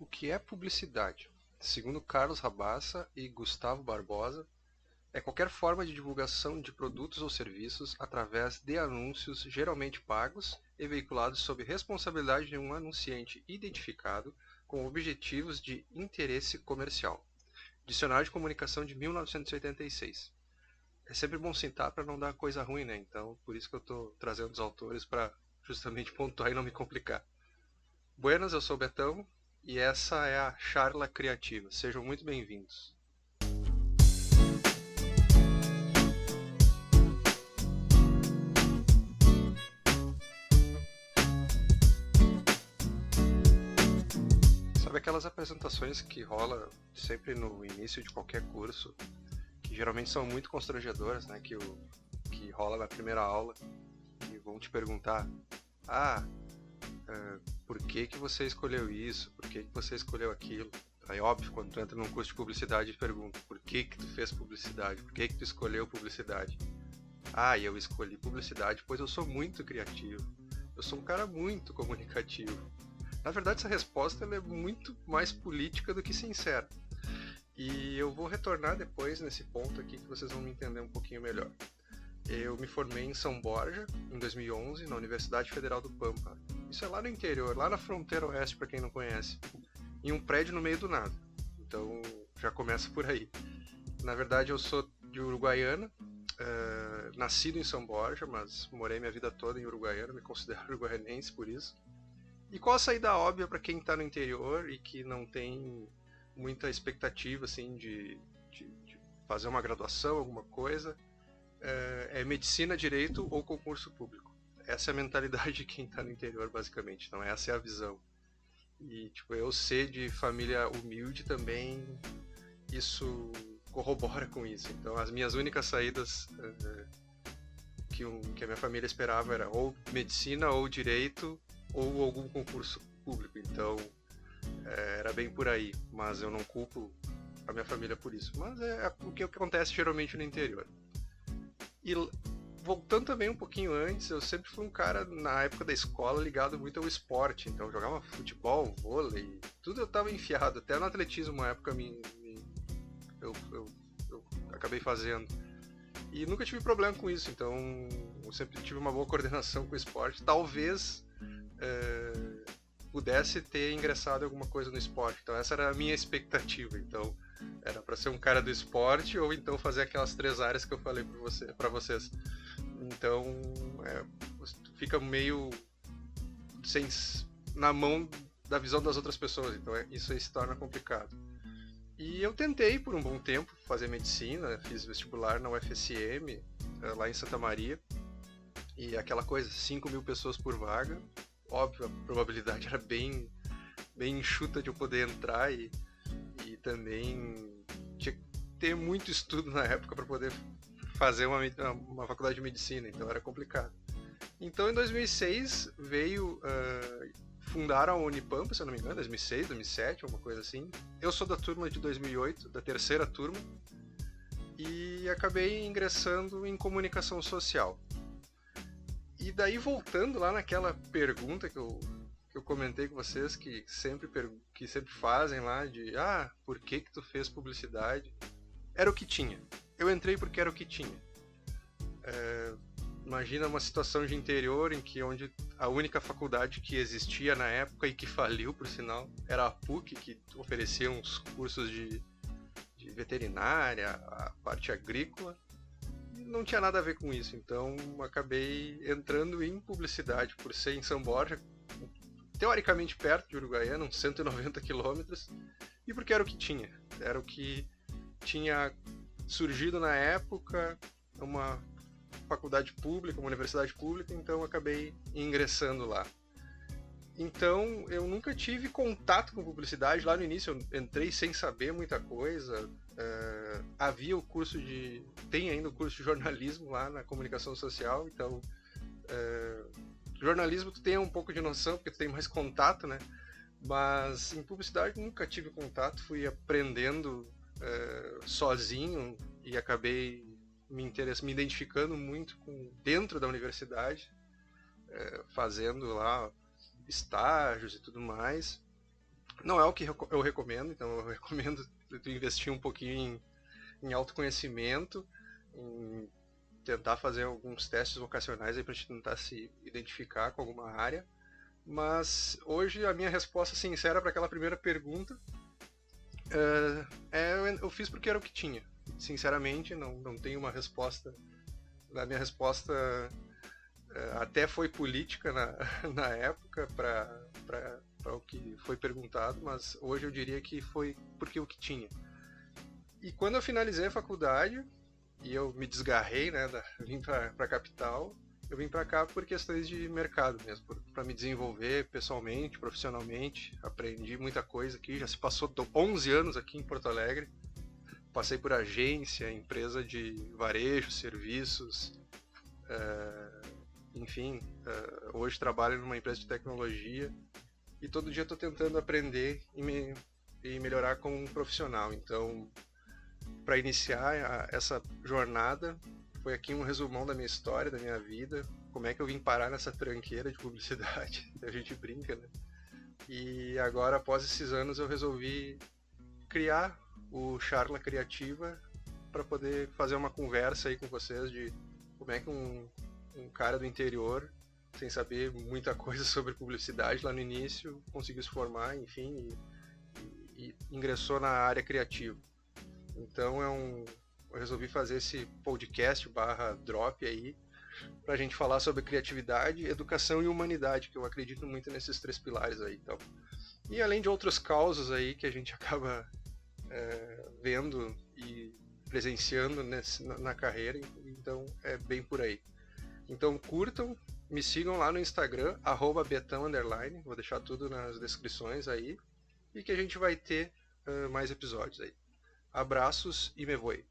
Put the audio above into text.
O que é publicidade? Segundo Carlos Rabassa e Gustavo Barbosa, é qualquer forma de divulgação de produtos ou serviços através de anúncios geralmente pagos e veiculados sob responsabilidade de um anunciante identificado com objetivos de interesse comercial. Dicionário de Comunicação de 1986. É sempre bom citar para não dar coisa ruim, né? Então, por isso que eu estou trazendo os autores para justamente pontuar e não me complicar. Buenas, eu sou o Betão e essa é a Charla Criativa. Sejam muito bem-vindos. Sabe aquelas apresentações que rola sempre no início de qualquer curso, que geralmente são muito constrangedoras, né? Que, o, que rola na primeira aula e vão te perguntar: Ah, uh, por que, que você escolheu isso? Por que, que você escolheu aquilo? Aí, óbvio, quando tu entra num curso de publicidade, pergunta: Por que, que tu fez publicidade? Por que, que tu escolheu publicidade? Ah, eu escolhi publicidade pois eu sou muito criativo. Eu sou um cara muito comunicativo. Na verdade, essa resposta é muito mais política do que sincera. E eu vou retornar depois nesse ponto aqui que vocês vão me entender um pouquinho melhor. Eu me formei em São Borja em 2011 na Universidade Federal do Pampa. Isso é lá no interior, lá na fronteira oeste para quem não conhece, em um prédio no meio do nada. Então já começa por aí. Na verdade, eu sou de Uruguaiana, uh, nascido em São Borja, mas morei minha vida toda em Uruguaiana, me considero uruguaianense por isso. E qual a saída óbvia para quem está no interior e que não tem muita expectativa assim de, de, de fazer uma graduação, alguma coisa? É, é, medicina, direito ou concurso público. Essa é a mentalidade de quem está no interior, basicamente. Então essa é a visão. E tipo, eu ser de família humilde também, isso corrobora com isso. Então as minhas únicas saídas é, que, um, que a minha família esperava era ou medicina ou direito ou algum concurso público. Então é, era bem por aí, mas eu não culpo a minha família por isso. Mas é, é o que acontece geralmente no interior. E voltando também um pouquinho antes, eu sempre fui um cara na época da escola ligado muito ao esporte. Então eu jogava futebol, vôlei, tudo eu tava enfiado. Até no atletismo, uma época me, me eu, eu, eu acabei fazendo. E nunca tive problema com isso, então eu sempre tive uma boa coordenação com o esporte. Talvez é, pudesse ter ingressado alguma coisa no esporte. Então essa era a minha expectativa. Então era para ser um cara do esporte ou então fazer aquelas três áreas que eu falei para você, vocês. Então é, fica meio sem na mão da visão das outras pessoas. Então é, isso aí se torna complicado. E eu tentei por um bom tempo fazer medicina, fiz vestibular na UFSM, é, lá em Santa Maria. E aquela coisa, 5 mil pessoas por vaga, óbvio, a probabilidade era bem, bem enxuta de eu poder entrar e, e também tinha que ter muito estudo na época para poder fazer uma, uma faculdade de medicina, então era complicado. Então em 2006 veio uh, fundaram a Unipampa, se eu não me engano, 2006, 2007, alguma coisa assim. Eu sou da turma de 2008, da terceira turma, e acabei ingressando em comunicação social. E daí voltando lá naquela pergunta que eu, que eu comentei com vocês, que sempre, que sempre fazem lá de ah, por que que tu fez publicidade? Era o que tinha. Eu entrei porque era o que tinha. É, imagina uma situação de interior em que onde a única faculdade que existia na época e que faliu, por sinal, era a PUC, que oferecia uns cursos de, de veterinária, a parte agrícola não tinha nada a ver com isso, então acabei entrando em publicidade por ser em São Borja, teoricamente perto de Uruguaiana, uns 190 quilômetros, e porque era o que tinha, era o que tinha surgido na época, uma faculdade pública, uma universidade pública, então acabei ingressando lá. Então eu nunca tive contato com publicidade. Lá no início eu entrei sem saber muita coisa. Uh, havia o curso de. Tem ainda o curso de jornalismo lá na comunicação social, então. Uh, jornalismo tu tem um pouco de noção, porque tu tem mais contato, né? Mas em publicidade nunca tive contato, fui aprendendo uh, sozinho e acabei me, me identificando muito com dentro da universidade, fazendo lá estágios e tudo mais. Não é o que eu recomendo, então eu recomendo tu investir um pouquinho em, em autoconhecimento, em tentar fazer alguns testes vocacionais aí para gente tentar se identificar com alguma área. Mas hoje a minha resposta sincera para aquela primeira pergunta uh, é eu fiz porque era o que tinha. Sinceramente, não, não tenho uma resposta. A minha resposta uh, até foi política na, na época para o que foi perguntado, mas hoje eu diria que foi porque o que tinha. E quando eu finalizei a faculdade e eu me desgarrei, né, da, vim para a capital, eu vim para cá por questões de mercado mesmo, para me desenvolver pessoalmente, profissionalmente. Aprendi muita coisa aqui, já se passou 11 anos aqui em Porto Alegre. Passei por agência, empresa de varejo, serviços, uh, enfim, uh, hoje trabalho numa empresa de tecnologia e todo dia estou tentando aprender e, me, e melhorar como um profissional. Então, para iniciar a, essa jornada, foi aqui um resumão da minha história, da minha vida, como é que eu vim parar nessa tranqueira de publicidade. A gente brinca, né? E agora, após esses anos, eu resolvi criar o Charla Criativa para poder fazer uma conversa aí com vocês de como é que um, um cara do interior, sem saber muita coisa sobre publicidade lá no início, conseguiu se formar, enfim, e, e, e ingressou na área criativa. Então é um, eu resolvi fazer esse podcast barra drop aí para a gente falar sobre criatividade, educação e humanidade, que eu acredito muito nesses três pilares aí. Então. E além de outras causas aí que a gente acaba é, vendo e presenciando nesse, na, na carreira, então é bem por aí. Então curtam, me sigam lá no Instagram, arroba betão, underline, vou deixar tudo nas descrições aí, e que a gente vai ter uh, mais episódios aí. Abraços e me voe.